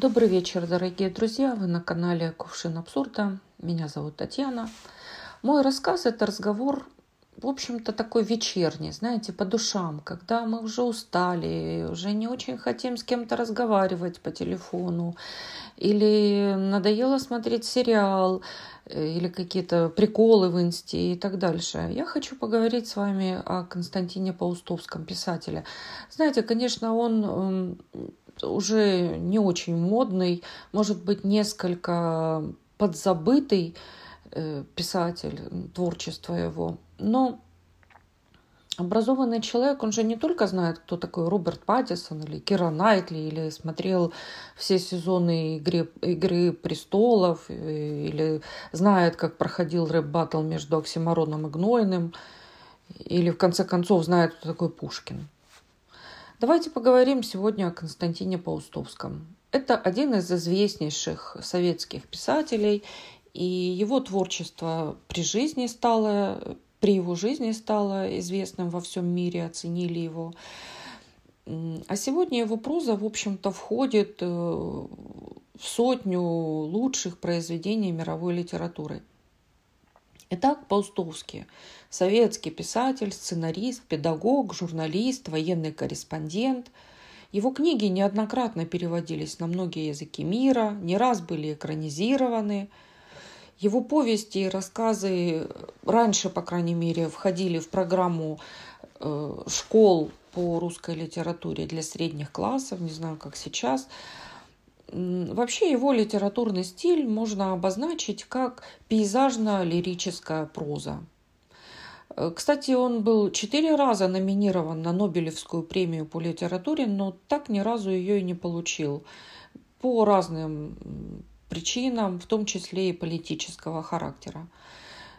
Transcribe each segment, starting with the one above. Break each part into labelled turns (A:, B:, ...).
A: Добрый вечер, дорогие друзья! Вы на канале Кувшин Абсурда. Меня зовут Татьяна. Мой рассказ – это разговор, в общем-то, такой вечерний, знаете, по душам, когда мы уже устали, уже не очень хотим с кем-то разговаривать по телефону, или надоело смотреть сериал, э, или какие-то приколы в инсте и так дальше. Я хочу поговорить с вами о Константине Паустовском, писателе. Знаете, конечно, он эм, уже не очень модный, может быть, несколько подзабытый э, писатель, творчество его. Но образованный человек, он же не только знает, кто такой Роберт Паттинсон или Кира Найтли, или смотрел все сезоны «Игры, «Игры престолов», э, или знает, как проходил рэп-баттл между Оксимироном и Гнойным, или в конце концов знает, кто такой Пушкин. Давайте поговорим сегодня о Константине Паустовском. Это один из известнейших советских писателей, и его творчество при жизни стало, при его жизни стало известным во всем мире, оценили его. А сегодня его проза, в общем-то, входит э, в сотню лучших произведений мировой литературы. Итак, Паустовский. Советский писатель, сценарист, педагог, журналист, военный корреспондент. Его книги неоднократно переводились на многие языки мира, не раз были экранизированы. Его повести и рассказы раньше, по крайней мере, входили в программу э, школ по русской литературе для средних классов, не знаю, как сейчас. Вообще его литературный стиль можно обозначить как пейзажно-лирическая проза. Э, кстати, он был четыре раза номинирован на Нобелевскую премию по литературе, но так ни разу ее и не получил. По разным причинам, в том числе и политического характера.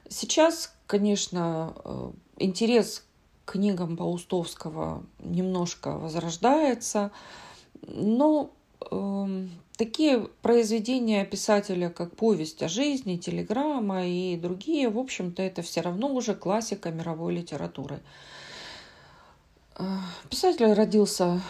A: Сейчас, конечно, э, интерес к книгам Паустовского немножко возрождается, но такие произведения писателя, как «Повесть о жизни», «Телеграмма» и другие, в общем-то, это все равно уже классика мировой литературы. Э, писатель родился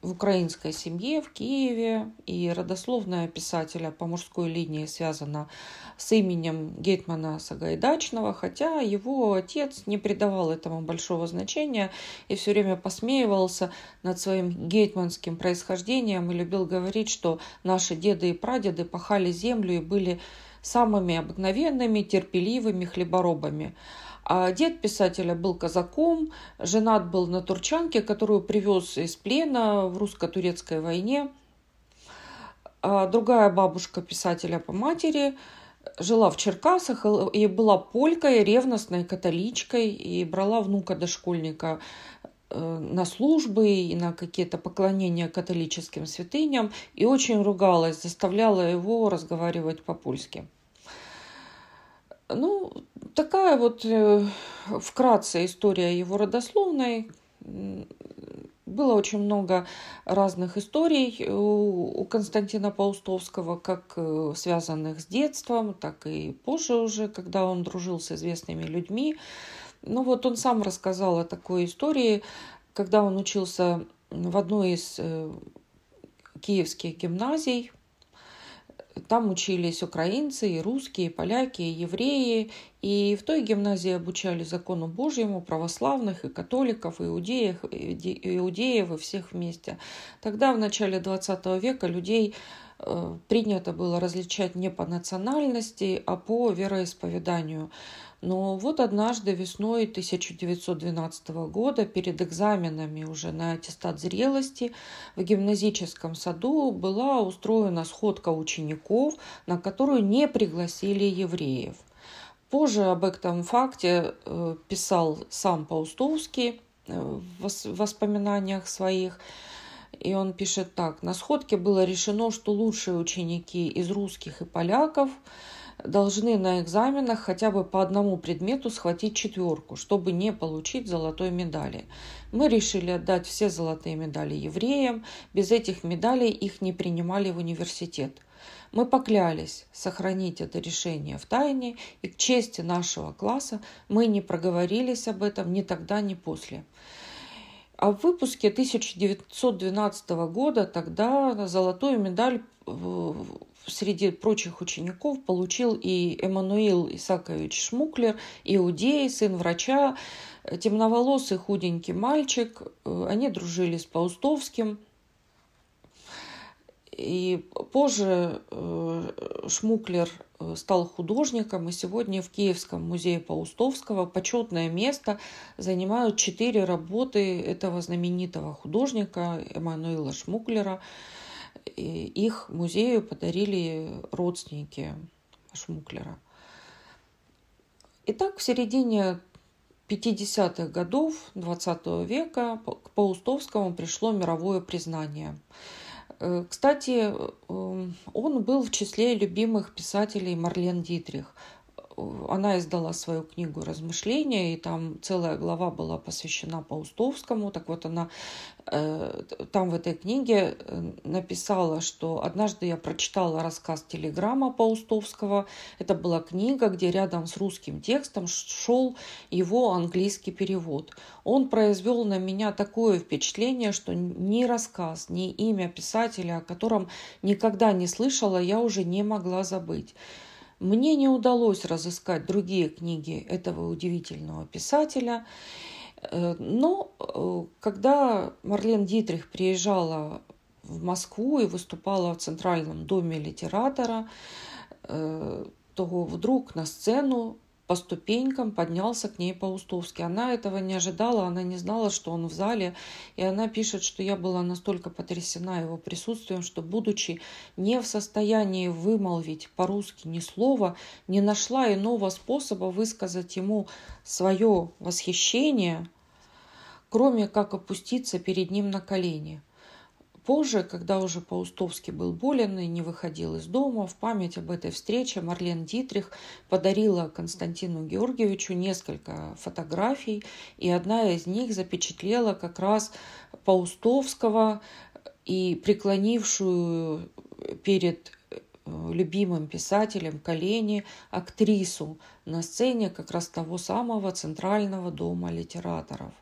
A: в украинской семье в Киеве, и родословная писателя по мужской линии связана с именем Гетмана Сагайдачного, хотя его отец не придавал этому большого значения и все время посмеивался над своим гетманским происхождением и любил говорить, что наши деды и прадеды пахали землю и были самыми обыкновенными, терпеливыми хлеборобами. А дед писателя был казаком, женат был на турчанке, которую привез из плена в русско-турецкой войне. А другая бабушка писателя по матери жила в Черкасах и была полькой, ревностной католичкой, и брала внука дошкольника э, на службы и на какие-то поклонения католическим святыням, и очень ругалась, заставляла его разговаривать по-польски. Ну, такая вот э, вкратце история его родословной. Было очень много разных историй у Константина Паустовского, как э, связанных с детством, так и позже уже, когда он дружил с известными людьми. Ну вот он сам рассказал о такой истории, когда он учился в одной из э, киевских гимназий там учились украинцы, и русские, и поляки, и евреи. И в той гимназии обучали закону Божьему православных и католиков, и иудеев, и иудеев, и всех вместе. Тогда, в начале 20 века, людей принято было различать не по национальности, а по вероисповеданию. Но вот однажды весной 1912 года перед экзаменами уже на аттестат зрелости в гимназическом саду была устроена сходка учеников, на которую не пригласили евреев. Позже об этом факте э, писал сам Паустовский э, в воспоминаниях своих. И он пишет так. На сходке было решено, что лучшие ученики из русских и поляков – должны на экзаменах хотя бы по одному предмету схватить четверку, чтобы не получить золотой медали. Мы решили отдать все золотые медали евреям. Без этих медалей их не принимали в университет. Мы поклялись сохранить это решение в тайне, и к чести нашего класса мы не проговорились об этом ни тогда, ни после. А в выпуске 1912 года тогда золотую медаль среди прочих учеников получил и Эммануил Исакович Шмуклер, иудей, сын врача, темноволосый худенький мальчик. Они дружили с Паустовским. И позже э, Шмуклер э, стал художником, и сегодня в Киевском музее Паустовского почетное место занимают четыре работы этого знаменитого художника Эммануила Шмуклера. И их музею подарили родственники Шмуклера. Итак, в середине 50-х годов XX века к Паустовскому пришло мировое признание – Э, кстати, эм, он был в числе любимых писателей Марлен Дитрих она издала свою книгу «Размышления», и там целая глава была посвящена Паустовскому. Так вот, она э, там в этой книге э, написала, что однажды я прочитала рассказ «Телеграмма» Паустовского. Это была книга, где рядом с русским текстом шел его английский перевод. Он произвел на меня такое впечатление, что ни рассказ, ни имя писателя, о котором никогда не слышала, я уже не могла забыть. Мне не удалось разыскать другие книги этого удивительного писателя, э, но э, когда Марлен Дитрих приезжала в Москву и выступала в Центральном доме литератора, э, то вдруг на сцену по ступенькам поднялся к ней Паустовский. Она этого не ожидала, она не знала, что он в зале. И она пишет, что я была настолько потрясена его присутствием, что, будучи не в состоянии вымолвить по-русски ни слова, не нашла иного способа высказать ему свое восхищение, кроме как опуститься перед ним на колени – Позже, когда уже Паустовский был болен и не выходил из дома, в память об этой встрече Марлен Дитрих подарила Константину Георгиевичу несколько фотографий, и одна из них запечатлела как раз Паустовского и преклонившую перед э, любимым писателем колени актрису на сцене как раз того самого Центрального дома литераторов.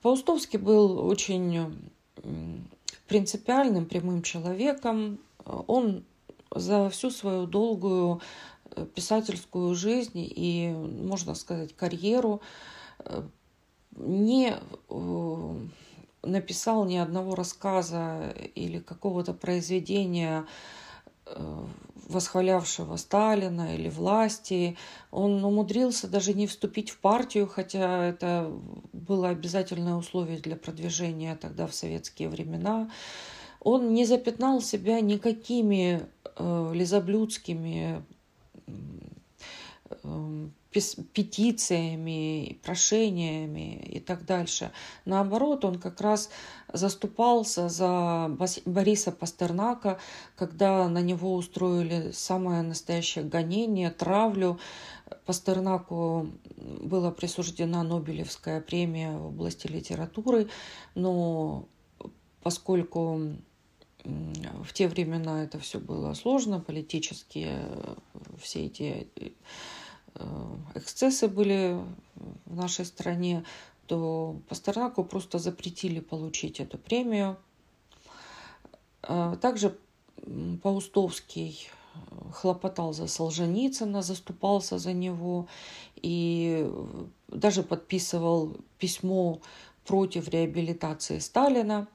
A: Паустовский был очень принципиальным, прямым человеком. Он за всю свою долгую э, писательскую жизнь и, можно сказать, карьеру э, не э, написал ни одного рассказа или какого-то произведения восхвалявшего Сталина или власти. Он умудрился даже не вступить в партию, хотя это было обязательное условие для продвижения тогда в советские времена. Он не запятнал себя никакими э, лизоблюдскими э, петициями, прошениями и так дальше. Наоборот, он как раз заступался за Бориса Пастернака, когда на него устроили самое настоящее гонение, травлю. Пастернаку была присуждена Нобелевская премия в области литературы, но поскольку в те времена это все было сложно, политически все эти Э, эксцессы были в нашей стране, то Пастернаку просто запретили получить эту премию. Э, также Паустовский хлопотал за Солженицына, заступался за него и даже подписывал письмо против реабилитации Сталина.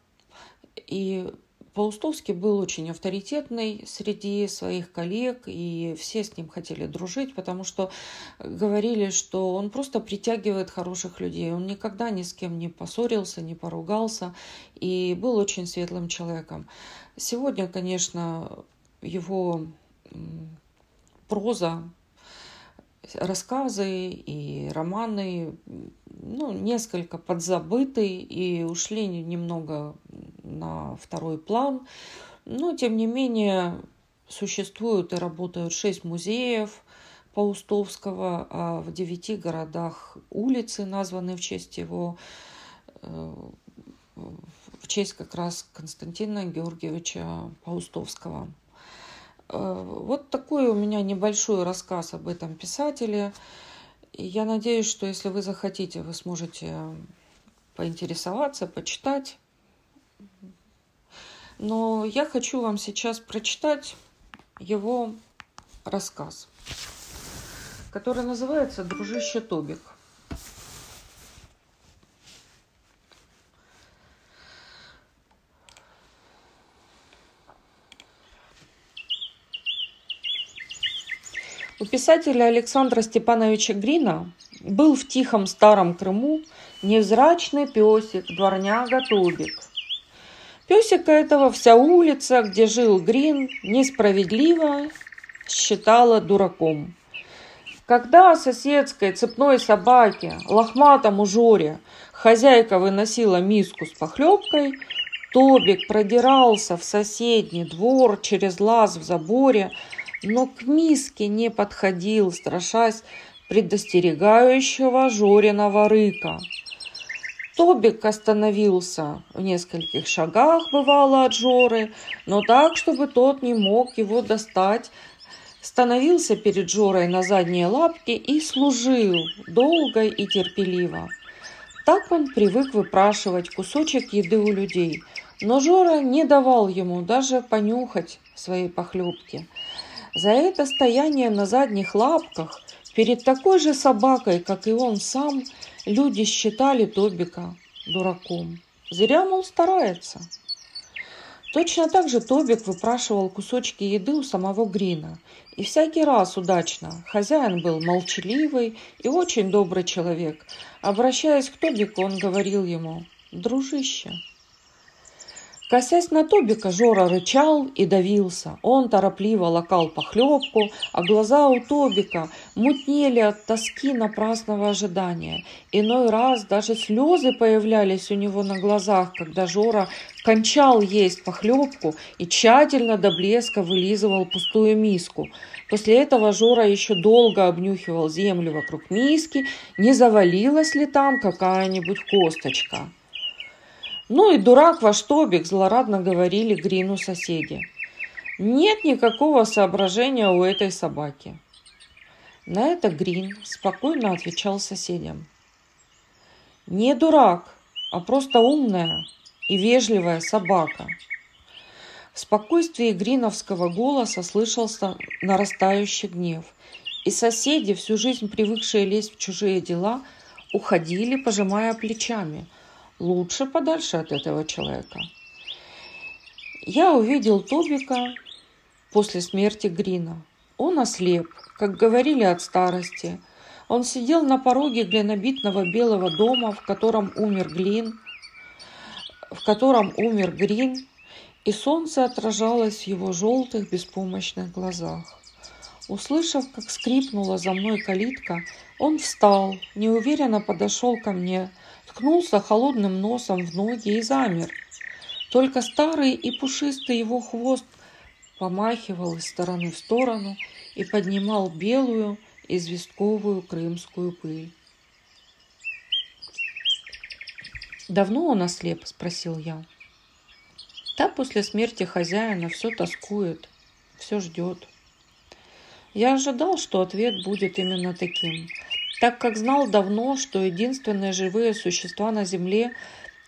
A: И Паустовский был очень авторитетный среди своих коллег, и все с ним хотели дружить, потому что говорили, что он просто притягивает хороших людей. Он никогда ни с кем не поссорился, не поругался, и был очень светлым человеком. Сегодня, конечно, его проза рассказы и романы ну, несколько подзабыты и ушли немного на второй план. Но, тем не менее, существуют и работают шесть музеев Паустовского, а в девяти городах улицы, названы в честь его, э, в честь как раз Константина Георгиевича Паустовского. Э, вот такой у меня небольшой рассказ об этом писателе. Я надеюсь, что если вы захотите, вы сможете поинтересоваться, почитать. Но я хочу вам сейчас прочитать его рассказ, который называется «Дружище Тобик». Писателя Александра Степановича Грина был в тихом старом Крыму невзрачный песик, дворняга Тобик. Песика этого вся улица, где жил Грин, несправедливо считала дураком. Когда соседской цепной собаке, лохматому Жоре, хозяйка выносила миску с похлебкой, Тобик продирался в соседний двор через лаз в заборе, но к миске не подходил, страшась предостерегающего Жориного рыка. Тобик остановился в нескольких шагах, бывало, от Жоры, но так, чтобы тот не мог его достать, становился перед Жорой на задние лапки и служил долго и терпеливо. Так он привык выпрашивать кусочек еды у людей, но Жора не давал ему даже понюхать своей похлебки – за это стояние на задних лапках перед такой же собакой, как и он сам, люди считали Тобика дураком. Зря, мол, старается. Точно так же Тобик выпрашивал кусочки еды у самого Грина. И всякий раз удачно. Хозяин был молчаливый и очень добрый человек. Обращаясь к Тобику, он говорил ему «Дружище, Косясь на Тобика, Жора рычал и давился. Он торопливо лакал похлебку, а глаза у Тобика мутнели от тоски напрасного ожидания. Иной раз даже слезы появлялись у него на глазах, когда Жора кончал есть похлебку и тщательно до блеска вылизывал пустую миску. После этого Жора еще долго обнюхивал землю вокруг миски, не завалилась ли там какая-нибудь косточка. «Ну и дурак ваш Тобик», – злорадно говорили Грину соседи. «Нет никакого соображения у этой собаки». На это Грин спокойно отвечал соседям. «Не дурак, а просто умная и вежливая собака». В спокойствии Гриновского голоса слышался нарастающий гнев, и соседи, всю жизнь привыкшие лезть в чужие дела, уходили, пожимая плечами – лучше подальше от этого человека. Я увидел Тобика после смерти Грина. Он ослеп, как говорили от старости. Он сидел на пороге глинобитного белого дома, в котором умер Глин, в котором умер Грин, и солнце отражалось в его желтых беспомощных глазах. Услышав, как скрипнула за мной калитка, он встал, неуверенно подошел ко мне, ткнулся холодным носом в ноги и замер. Только старый и пушистый его хвост помахивал из стороны в сторону и поднимал белую известковую крымскую пыль. «Давно он ослеп?» – спросил я. Та после смерти хозяина все тоскует, все ждет. Я ожидал, что ответ будет именно таким – так как знал давно, что единственные живые существа на Земле,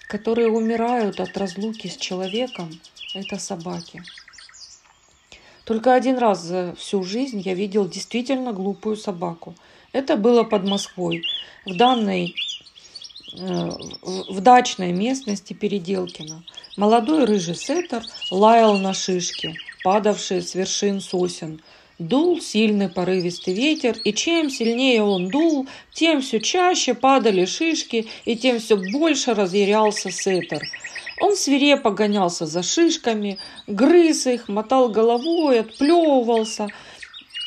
A: которые умирают от разлуки с человеком, это собаки. Только один раз за всю жизнь я видел действительно глупую собаку. Это было под Москвой, в данной э, в дачной местности Переделкино. Молодой рыжий сеттер лаял на шишки, падавшие с вершин сосен, Дул сильный порывистый ветер, и чем сильнее он дул, тем все чаще падали шишки, и тем все больше разъярялся Сеттер. Он свирепо гонялся за шишками, грыз их, мотал головой, отплевывался,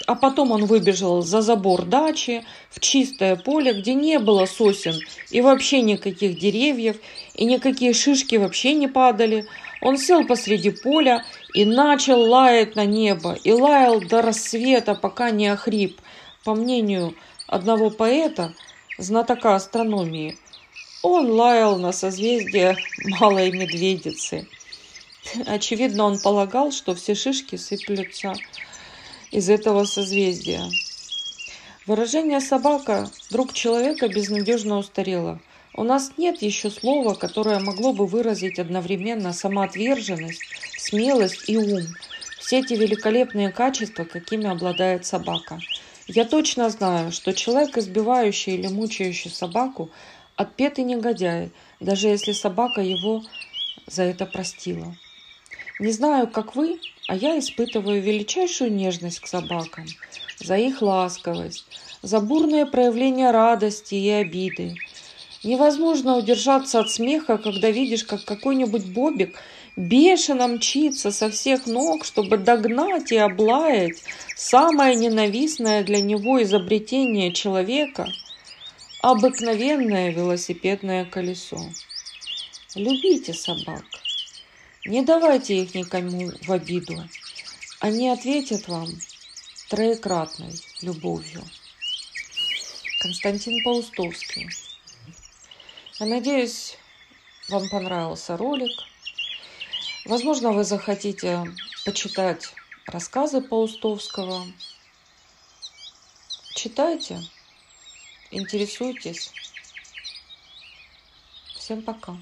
A: а потом он выбежал за забор дачи в чистое поле, где не было сосен и вообще никаких деревьев, и никакие шишки вообще не падали. Он сел посреди поля и начал лаять на небо, и лаял до рассвета, пока не охрип. По мнению одного поэта, знатока астрономии, он лаял на созвездие Малой Медведицы. Очевидно, он полагал, что все шишки сыплются из этого созвездия. Выражение «собака» – друг человека безнадежно устарело. У нас нет еще слова, которое могло бы выразить одновременно самоотверженность, смелость и ум. Все эти великолепные качества, какими обладает собака. Я точно знаю, что человек, избивающий или мучающий собаку, отпетый негодяй, даже если собака его за это простила. Не знаю, как вы, а я испытываю величайшую нежность к собакам, за их ласковость, за бурные проявления радости и обиды. Невозможно удержаться от смеха, когда видишь, как какой-нибудь бобик бешено мчится со всех ног, чтобы догнать и облаять самое ненавистное для него изобретение человека – обыкновенное велосипедное колесо. Любите собак. Не давайте их никому в обиду. Они ответят вам троекратной любовью. Константин Паустовский. Я надеюсь, вам понравился ролик. Возможно, вы захотите почитать рассказы Паустовского. Читайте, интересуйтесь. Всем пока.